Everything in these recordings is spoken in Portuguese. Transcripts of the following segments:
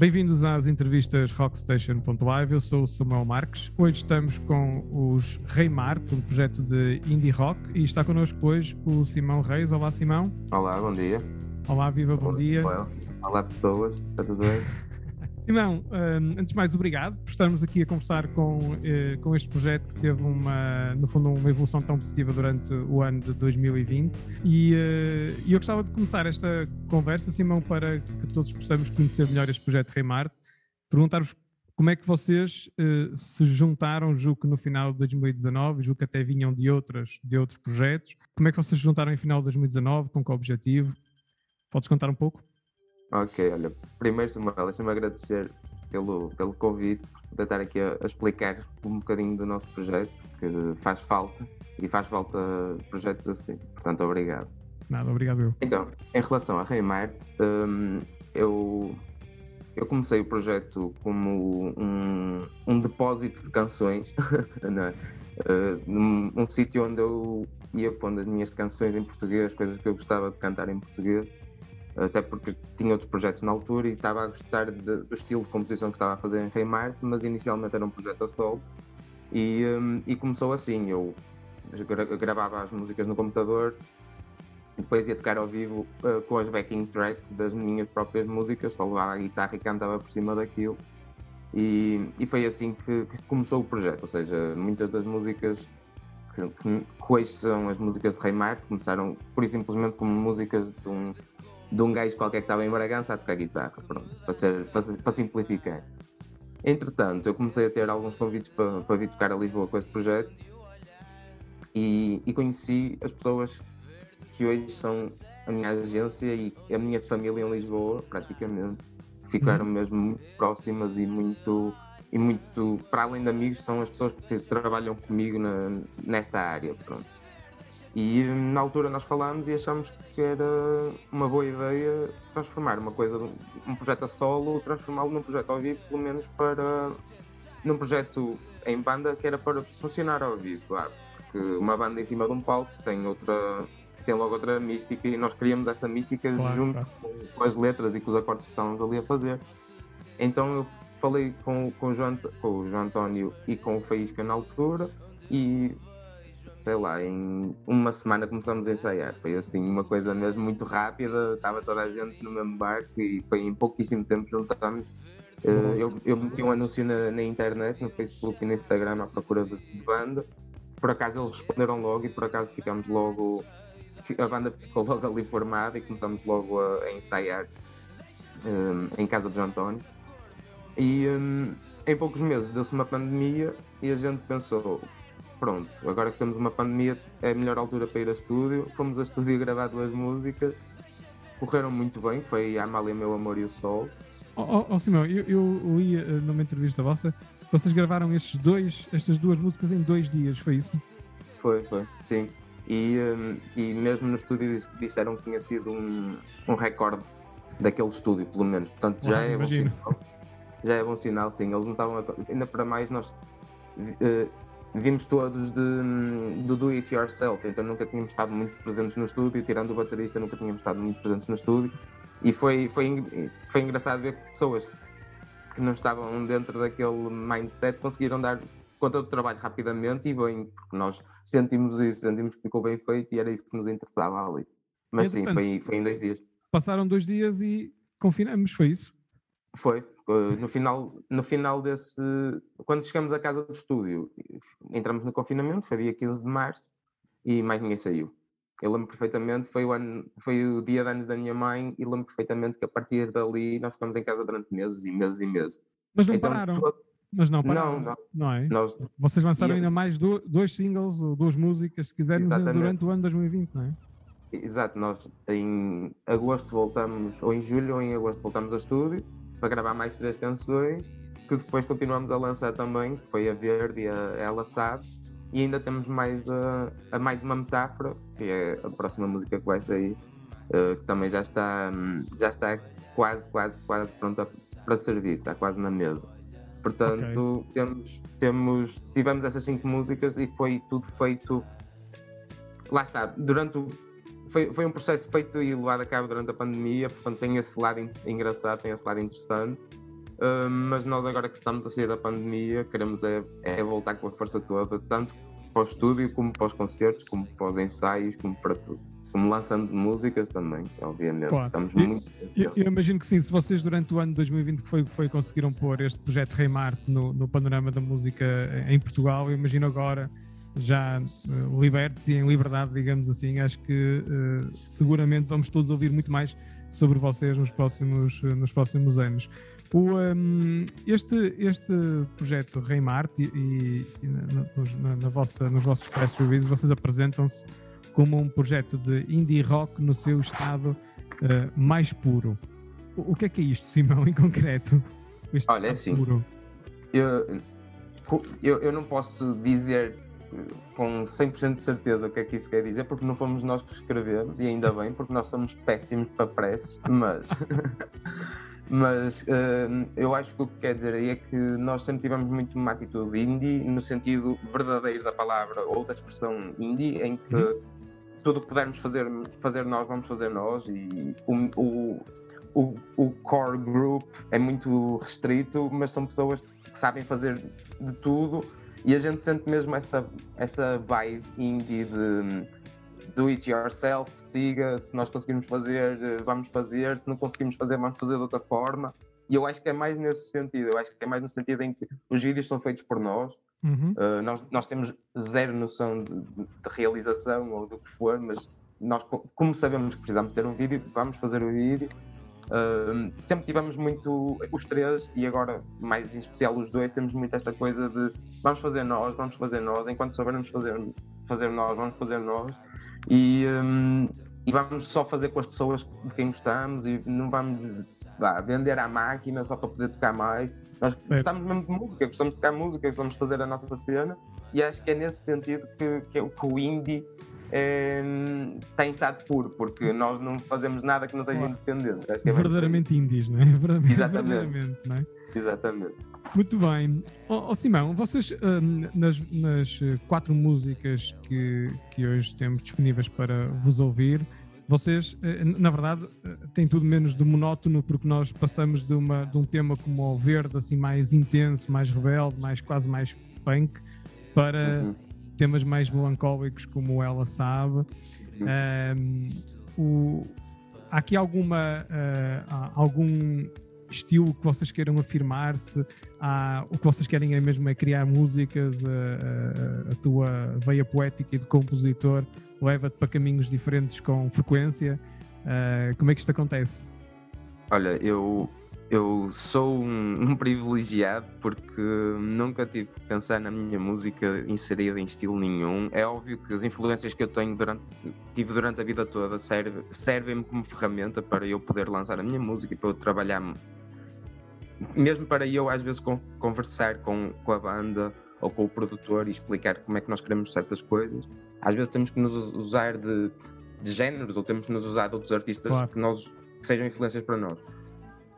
Bem-vindos às entrevistas Rockstation.live. Eu sou o Samuel Marques. Hoje estamos com os Rei Marte, um projeto de indie rock, e está connosco hoje o Simão Reis. Olá, Simão. Olá, bom dia. Olá, viva, bom dia. Olá, pessoas. Está tudo bem? Simão, hum, antes de mais, obrigado por estarmos aqui a conversar com, eh, com este projeto que teve uma, no fundo, uma evolução tão positiva durante o ano de 2020. E eh, eu gostava de começar esta conversa, Simão, para que todos possamos conhecer melhor este projeto Rei Marte, perguntar-vos como é que vocês eh, se juntaram, julgo que no final de 2019, julgo que até vinham de, outras, de outros projetos. Como é que vocês se juntaram em final de 2019, com que objetivo? Podes contar um pouco? Ok, olha, primeiro, Samuel, deixa-me agradecer pelo, pelo convite, por poder estar aqui a, a, explicar um bocadinho do nosso projeto, que faz falta e faz falta projetos assim. Portanto, obrigado. Nada, obrigado eu. Então, em relação a Reimart, um, eu, eu comecei o projeto como um, um depósito de canções, é? Uh, num, um sítio onde eu ia pondo as minhas canções em português, coisas que eu gostava de cantar em português até porque tinha outros projetos na altura e estava a gostar de, do estilo de composição que estava a fazer em Rei Marte, mas inicialmente era um projeto a solo. E, um, e começou assim, eu gra gravava as músicas no computador e depois ia tocar ao vivo uh, com as backing tracks das minhas próprias músicas, só levava a guitarra e cantava por cima daquilo. E, e foi assim que, que, começou o projeto, ou seja, muitas das músicas que, que, são as músicas de Rei Marte começaram por simplesmente como músicas de um de um gajo qualquer que estava em Bragança a tocar guitarra, pronto, para, ser, para, para, simplificar. Entretanto, eu comecei a ter alguns convites para, para vir tocar a Lisboa com esse projeto e, e conheci as pessoas que hoje são a minha agência e a minha família em Lisboa, praticamente. Ficaram uhum. mesmo muito próximas e muito, e muito, para além de amigos, são as pessoas que trabalham comigo na, nesta área. Pronto. E na altura nós falámos e achámos que era uma boa ideia transformar uma coisa, um projeto a solo, transformá-lo num projeto ao vivo, pelo menos para num projeto em banda que era para funcionar ao vivo, claro. Porque uma banda em cima de um palco tem outra tem logo outra mística e nós queríamos essa mística claro, junto claro. Com, com, as letras e com os acordes que estávamos ali a fazer. Então eu falei com, com, o, João, com o João António e com o Faísca na altura e sei lá, em uma semana começamos a ensaiar. Foi assim, uma coisa mesmo muito rápida, estava toda a gente no mesmo barco e foi em pouquíssimo tempo juntámos. Uh, eu, eu meti um anúncio na, na, internet, no Facebook e no Instagram à procura de, de, banda. Por acaso eles responderam logo e por acaso ficamos logo. A banda ficou logo ali formada e começamos logo a, a ensaiar um, em casa de João António. E um, em poucos meses deu-se uma pandemia e a gente pensou: pronto, agora que temos uma pandemia, é a melhor altura para ir a estúdio. Fomos a estúdio gravar duas músicas, correram muito bem, foi a Amália, Meu Amor e o Sol. Oh, oh, oh Simão, eu, eu li uh, numa entrevista vossa, vocês gravaram estes dois, estas duas músicas em dois dias, foi isso? Foi, foi, sim. E, um, e mesmo no estúdio disseram que tinha sido um, um recorde daquele estúdio, pelo menos. Portanto, já, é, bom sinal, já é bom sinal, sim. Eles não estavam. A, ainda para mais, nós. Vimos todos de, do do it yourself, então nunca tínhamos estado muito presentes no estúdio, tirando o baterista, nunca tínhamos estado muito presentes no estúdio. E foi, foi, foi engraçado ver pessoas que não estavam dentro daquele mindset conseguiram dar conta do trabalho rapidamente e bem, porque nós sentimos isso, sentimos que ficou bem feito e era isso que nos interessava ali. Mas sim, foi, foi em dois dias. Passaram dois dias e confinamos, foi isso? Foi, no final, no final desse. Quando chegamos à casa do estúdio, entramos no confinamento, foi dia 15 de março, e mais ninguém saiu. Eu lembro perfeitamente, foi o, ano, foi o dia de anos da minha mãe, e lembro perfeitamente que a partir dali nós ficamos em casa durante meses e meses e meses. Mas não então, pararam. Mas não pararam. Não, não. não é? Nós, Vocês lançaram ainda mais do, dois singles ou duas músicas, se quisermos, durante o ano 2020, não é? Exato, nós em agosto voltamos, ou em julho ou em agosto voltamos ao estúdio para gravar mais três canções que depois continuamos a lançar também, que foi a Verde e a Ela Sabe. E ainda temos mais, a, a mais uma metáfora, que é a próxima música que vai sair, uh, que também já está, já está quase, quase, quase pronta para servir, está quase na mesa. Portanto, okay. temos, temos, tivemos essas cinco músicas e foi tudo feito. Lá está, durante o foi, foi um processo feito e levado a cabo durante a pandemia, portanto tem esse lado engraçado, tem esse lado interessante. Uh, mas nós agora que estamos a sair da pandemia, queremos é, é voltar com a força toda, tanto para o estúdio, como para os concertos, como para os ensaios, como para tudo como lançando músicas também, obviamente. Claro. Estamos eu, muito. Eu, eu, imagino que sim, se vocês durante o ano de 2020 foi, foi conseguiram pôr este projeto Rei Marte no, no panorama da música em Portugal, eu imagino agora já uh, libertos e em liberdade, digamos assim, acho que uh, seguramente vamos todos ouvir muito mais sobre vocês nos próximos, uh, nos próximos anos. O, um, este, este projeto Rei Marte e, e na, na, na, vossa, nos vossos press releases vocês apresentam-se como um projeto de indie rock no seu estado uh, mais puro. O, o, que é que é isto, Simão, em concreto? Este Olha, é assim, puro? Eu, eu, eu não posso dizer com 100% de certeza o que é que isso quer dizer, porque não fomos nós que escrevemos, e ainda bem, porque nós somos péssimos para press, mas, mas uh, eu acho que o que quer dizer aí é que nós sempre tivemos muito uma atitude indie, no sentido verdadeiro da palavra, ou da expressão indie, em que uhum tudo o que pudermos fazer, fazer nós, vamos fazer nós. E o, o, o, o, core group é muito restrito, mas são pessoas que sabem fazer de tudo. E a gente sente mesmo essa, essa vibe indie de do it yourself, siga, se nós conseguimos fazer, vamos fazer, se não conseguimos fazer, vamos fazer de outra forma. E eu acho que é mais nesse sentido, eu acho que é mais no sentido em que os vídeos são feitos por nós, Uhum. Uh, nós, nós temos zero noção de, de, realização ou do que for, mas nós, como sabemos que precisamos ter um vídeo, vamos fazer o vídeo. Uh, sempre tivemos muito os três e agora mais em especial os dois temos muito esta coisa de vamos fazer nós, vamos fazer nós, enquanto soubermos fazer, fazer nós, vamos fazer nós. E, um, e vamos só fazer com as pessoas de quem gostamos e não vamos vá, vender à máquina só para poder tocar mais. Nós gostamos mesmo de música, gostamos de tocar música, gostamos de fazer a nossa cena. E acho que é nesse sentido que, que, que o indie é, tem estado puro, porque nós não fazemos nada que não seja claro. independente. Acho que é verdadeiramente indies, não é? Verdadeiramente, Exatamente. Não é? Exatamente. Muito bem. Oh, oh Simão, vocês um, nas, nas, quatro músicas que, que hoje temos disponíveis para vos ouvir, vocês, eh, na verdade, eh, têm tudo menos de monótono, porque nós passamos de, uma, de um tema como o verde, assim, mais intenso, mais rebelde, mais, quase mais punk, para uhum. Temas mais melancólicos, como ela sabe. Um, o, há aqui alguma, uh, algum estilo que vocês queiram afirmar-se? O que vocês querem é mesmo é criar músicas, a, a, a tua veia poética e de compositor leva-te para caminhos diferentes com frequência. Uh, como é que isto acontece? Olha, eu, eu sou um, um, privilegiado porque nunca tive que pensar na minha música inserida em estilo nenhum. É óbvio que as influências que eu tenho durante, tive durante a vida toda servem-me servem como ferramenta para eu poder lançar a minha música e para eu trabalhar mesmo para eu às vezes conversar com, com a banda ou com o produtor e explicar como é que nós queremos certas coisas, às vezes temos que nos usar de, de géneros ou temos que nos usar de outros artistas claro. que, nós, que sejam influências para nós.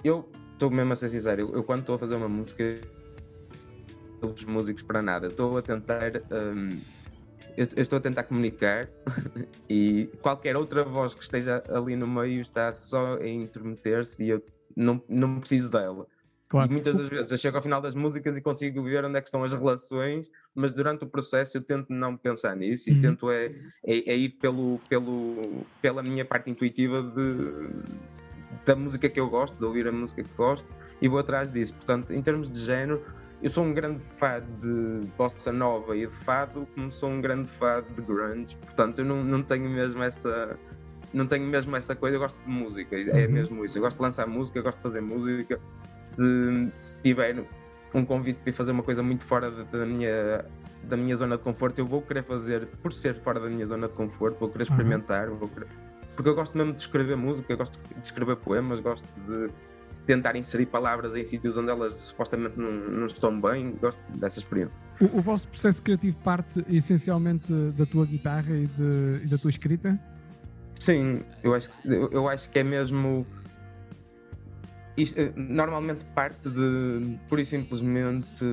Eu estou mesmo a ser sincero, eu, eu quando estou a fazer uma música, os músicos para nada, estou a tentar. Um, eu, eu, estou a tentar comunicar e qualquer outra voz que esteja ali no meio está só a intermeter-se e eu não, não preciso dela. Claro. E muitas das vezes eu chego ao final das músicas e consigo ver onde é que estão as relações, mas durante o processo eu tento não pensar nisso e uhum. tento é, é, é, ir pelo, pelo, pela minha parte intuitiva de, da música que eu gosto, de ouvir a música que gosto e vou atrás disso. Portanto, em termos de género, eu sou um grande fã de bossa nova e de fado, como sou um grande fã de grunge. Portanto, eu não, não tenho mesmo essa não tenho mesmo essa coisa, eu gosto de música, é uhum. mesmo isso. Eu gosto de lançar música, eu gosto de fazer música se, se tiver um convite para fazer uma coisa muito fora da minha, da minha zona de conforto, eu vou querer fazer, por ser fora da minha zona de conforto, vou querer experimentar, uhum. vou querer, porque eu gosto mesmo de escrever música, gosto de escrever poemas, gosto de, de tentar inserir palavras em sítios onde elas supostamente não, não estão bem, gosto dessa experiência. O, o, vosso processo criativo parte essencialmente da tua guitarra e, de, e da tua escrita? Sim, eu acho que, eu, eu acho que é mesmo isto, eh, normalmente parte de pura e simplesmente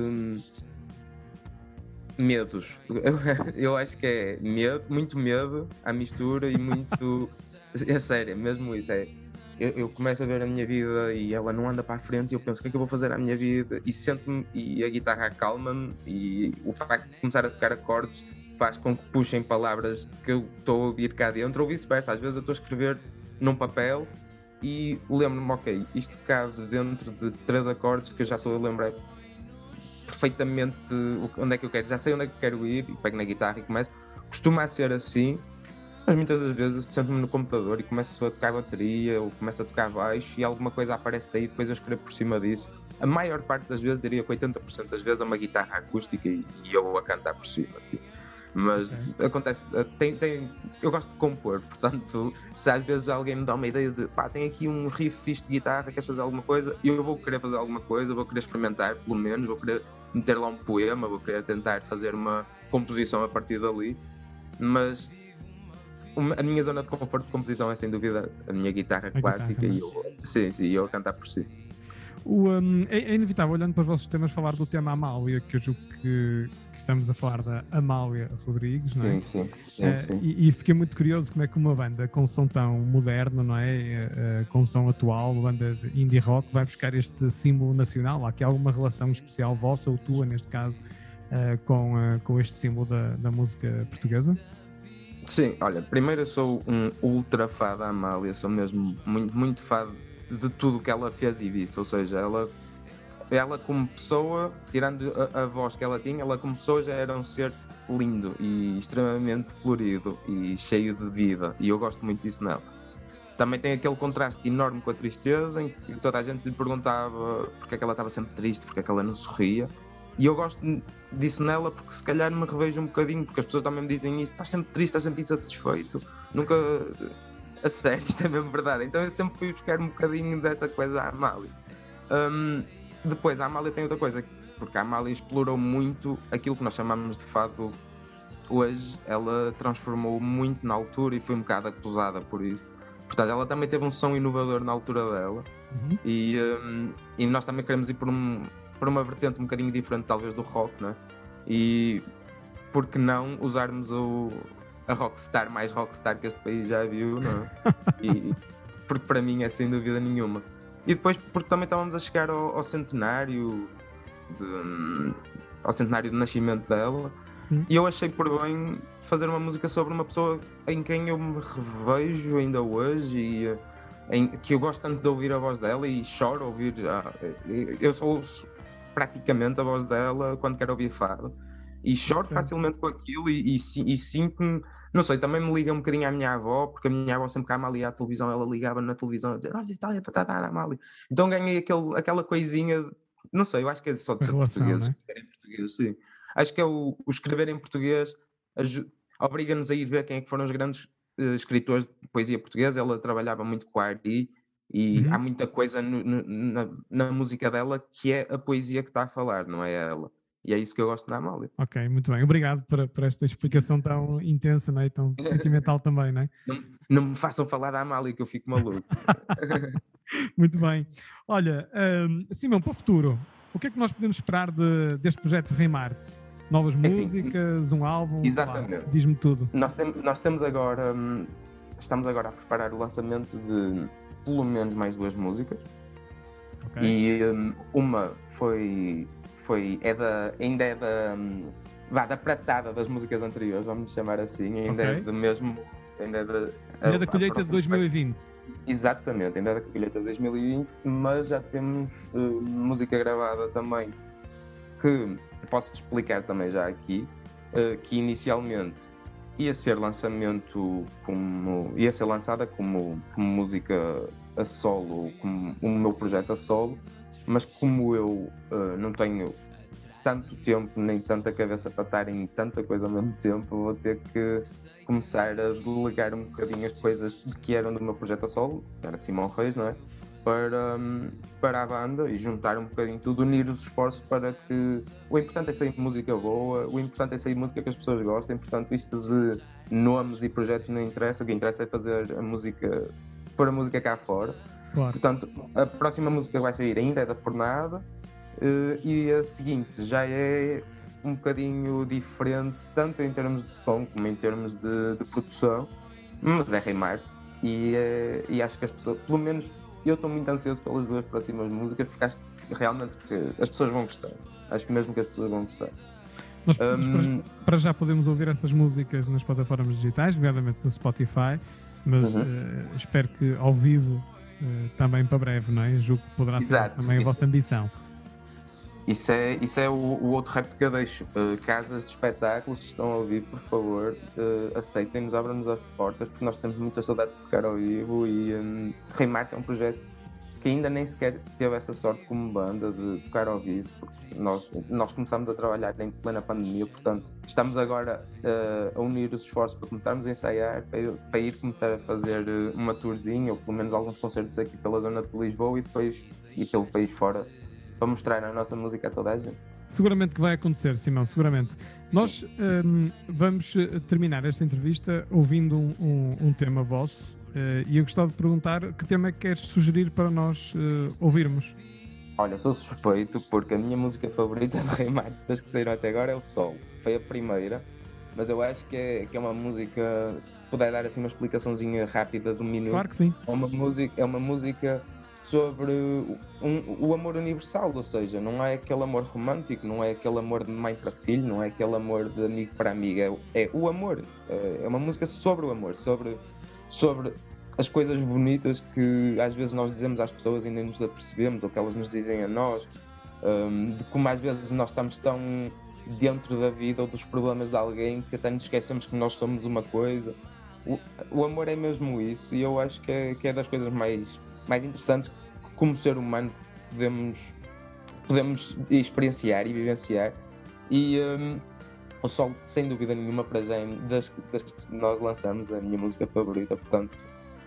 medos. Eu, acho que é medo, muito medo à mistura e muito. É sério, mesmo isso. É, eu, eu, começo a ver a minha vida e ela não anda para a frente e eu penso o que é que eu vou fazer à minha vida e sento-me e a guitarra acalma-me e o facto de começar a tocar acordes faz com que puxem palavras que eu estou a ouvir cá dentro ou vice-versa. Às vezes eu estou a escrever num papel e lembro-me, ok, isto cabe dentro de três acordes que eu já estou a lembrar perfeitamente onde é que eu quero, já sei onde é que eu quero ir e pego na guitarra e começo. Costuma ser assim, mas muitas das vezes sento-me no computador e começo a tocar bateria ou começo a tocar baixo e alguma coisa aparece daí e depois eu escrevo por cima disso. A maior parte das vezes, diria que 80% das vezes, é uma guitarra acústica e, e eu a cantar por cima. Assim. Mas okay. acontece, eh, tem, tem, eu gosto de compor, portanto, se às vezes alguém me dá uma ideia de pá, tem aqui um riff fixe de guitarra, queres fazer alguma coisa, eu vou querer fazer alguma coisa, vou querer experimentar, pelo menos, vou querer meter lá um poema, vou querer tentar fazer uma composição a partir dali, mas a minha zona de conforto de composição é sem dúvida a minha guitarra a clássica guitarra, e eu, sim, sim, eu a cantar por si. O, um, é, é, inevitável, olhando para os vossos temas, falar do tema Amália, que eu julgo que, que estamos a falar da Amália Rodrigues, não é? Sim, sim. sim, uh, sim. E, e, fiquei muito curioso como é que uma banda com som tão moderno, não é? Uh, com som atual, uma banda de indie rock, vai buscar este símbolo nacional. Há aqui alguma relação especial vossa ou tua, neste caso, uh, com, com este símbolo da, da música portuguesa? Sim, olha, primeiro eu sou um ultra fã da Amália, sou mesmo muito, muito fã de tudo que ela fez e disse, ou seja, ela, ela como pessoa, tirando a, a voz que ela tinha, ela como pessoa já era um ser lindo e extremamente florido e cheio de vida, e eu gosto muito disso nela. Também tem aquele contraste enorme com a tristeza, em que toda a gente lhe perguntava porque é que ela estava sempre triste, porque é que ela não sorria. E eu gosto disso nela porque se calhar me revejo um bocadinho, porque as pessoas também me dizem isso, estás sempre triste, estás sempre insatisfeito, nunca. A sério, isto é mesmo verdade. Então eu sempre fui buscar um bocadinho dessa coisa à Amália. Um, depois, a Amália tem outra coisa, porque a Amália explorou muito aquilo que nós chamamos de fado hoje, ela transformou muito na altura e foi um bocado acusada por isso. Portanto, ela também teve um som inovador na altura dela uhum. e, um, e nós também queremos ir por um, para uma vertente um bocadinho diferente, talvez, do rock, né? E por que não usarmos o, a rockstar mais rockstar que este país já viu, não é? E, porque para mim é sem dúvida nenhuma. E depois porque também estávamos a chegar ao, ao centenário de, ao centenário do nascimento dela Sim. e eu achei por bem fazer uma música sobre uma pessoa em quem eu me revejo ainda hoje e em, que eu gosto tanto de ouvir a voz dela e choro a ouvir. Ah, eu sou praticamente a voz dela quando quero ouvir fado. E choro Sim. facilmente com aquilo e, e, e sinto-me, não sei, também me liga um bocadinho à minha avó, porque a minha avó sempre que a Amália à televisão, ela ligava na televisão a dizer, olha, está aí para dar a Amália. Então ganhei aquele, aquela coisinha, não sei, eu acho que é só de ser relação, português, né? escrever em português, sim. Acho que é o, o escrever em português obriga-nos a ir ver quem é que foram os grandes uh, escritores de poesia portuguesa. Ela trabalhava muito com a Ari, e uhum. há muita coisa no, no, na, na, música dela que é a poesia que está a falar, não é ela. E é isso que eu gosto da Amália. Ok, muito bem. Obrigado por, por esta explicação tão intensa não é? tão sentimental também, não é? Não, não me façam falar da Amália que eu fico maluco. muito bem. Olha, um, Simão, para o futuro, o que é que nós podemos esperar de, deste projeto Reimarte? Novas é assim, músicas, um álbum? Exatamente. Diz-me tudo. Nós, tem, nós temos agora, hum, estamos agora a preparar o lançamento de pelo menos mais duas músicas. Okay. E um, uma foi, foi é da, ainda é da, um, vá, da pratada das músicas anteriores, vamos chamar assim, ainda é okay. é do mesmo. Ainda é da, ainda é da colheita de 2020. Exatamente, ainda é da colheita de 2020, mas já temos uh, música gravada também que posso explicar também já aqui, uh, que inicialmente ia ser lançamento como ia ser lançada como, como música a solo, como o meu projeto a solo, mas como eu uh, não tenho tanto tempo nem tanta cabeça para estar em tanta coisa ao mesmo tempo, vou ter que começar a delegar um bocadinho as coisas que eram do meu projeto a solo, era Simão Reis, não é? Para, para a banda e juntar um bocadinho tudo, unir os esforços para que o importante é sair música boa, o importante é sair música que as pessoas gostem, portanto isto de nomes e projetos não interessa, o que interessa é fazer a música, pôr a música cá fora. Claro. Portanto, a próxima música que vai sair ainda é da Fornada eh, e a seguinte já é um bocadinho diferente, tanto em termos de som como em termos de, de produção, mas é Reimar e, uh, e acho que as pessoas, pelo menos eu estou muito ansioso pelas duas próximas músicas porque acho que realmente que as pessoas vão gostar. Acho mesmo que as pessoas vão gostar. Nós, um, para, para, já podemos ouvir essas músicas nas plataformas digitais, nomeadamente no Spotify, mas uhum. uh, espero que ao vivo uh, também para breve, não é? Julgo que poderá Exato. ser também a vossa ambição. Isso é, isso é o, o outro repto que eu deixo. Uh, casas de espetáculos, estão a ouvir, por favor, uh, aceitem-nos, abram-nos as portas, porque nós temos muita saudade de tocar ao vivo e um, é um projeto que ainda nem sequer teve essa sorte como banda de tocar ao vivo, porque nós, nós começámos a trabalhar em plena pandemia, portanto estamos agora uh, a unir os esforços para começarmos a ensaiar, para, para, ir começar a fazer uma tourzinha, ou pelo menos alguns concertos aqui pela zona de Lisboa e depois ir pelo país fora para mostrar a nossa música a toda a gente. Seguramente que vai acontecer, Simão, seguramente. Nós um, vamos eh, terminar esta entrevista ouvindo um, um, um tema vosso uh, e eu gostava de perguntar que tema é que queres sugerir para nós uh, ouvirmos? Olha, sou suspeito porque a minha música favorita do Rei Martin das que saíram até agora é o Sol. Foi a primeira, mas eu acho que é, que é uma música, se puder dar assim uma explicaçãozinha rápida um minuto. Claro que sim. É uma música, é uma música sobre um, o amor universal, ou seja, não é aquele amor romântico, não é aquele amor de mãe para filho, não é aquele amor de amigo para amiga, é, é o amor. É, é uma música sobre o amor, sobre, sobre as coisas bonitas que às vezes nós dizemos às pessoas e nem nos apercebemos, ou que elas nos dizem a nós, um, de como às vezes nós estamos tão dentro da vida ou dos problemas de alguém que até nos esquecemos que nós somos uma coisa. O, o amor é mesmo isso, e eu acho que é, que é das coisas mais mais interessantes como ser humano, podemos, podemos experienciar e vivenciar. E um, o Sol, sem dúvida nenhuma, para já, das, das que nós lançamos, é a minha música favorita, portanto.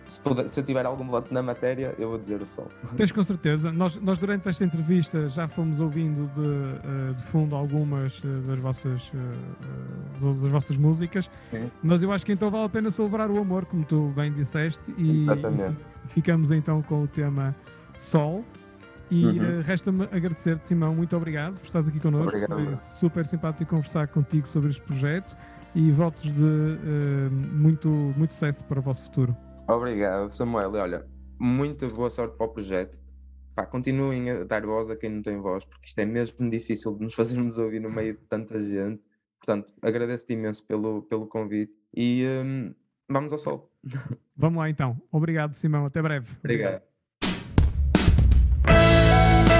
Se, puder, se, eu tiver algum voto na matéria, eu vou dizer o Sol. Tens com certeza. Nós, nós durante esta entrevista já fomos ouvindo de, eh, de fundo algumas eh, das vossas, eh, das vossas músicas, Sim. mas eu acho que então vale a pena celebrar o amor, como tu bem disseste, e, Exatamente. Ficamos então com o tema Sol. E uhum. uh, resta-me agradecer-te, Simão. Muito obrigado por estares aqui connosco. Obrigado. Foi super simpático conversar contigo sobre este projeto e votos de uh, muito, muito sucesso para o vosso futuro. Obrigado, Samuel. Olha, muita boa sorte para o projeto. Pá, continuem a dar voz a quem não tem voz, porque isto é mesmo difícil de nos fazermos ouvir no meio de tanta gente. Portanto, agradeço-te imenso pelo, pelo convite e um, vamos ao sol. Vamos lá então. Obrigado, Simão. Até breve. Obrigado. Obrigado.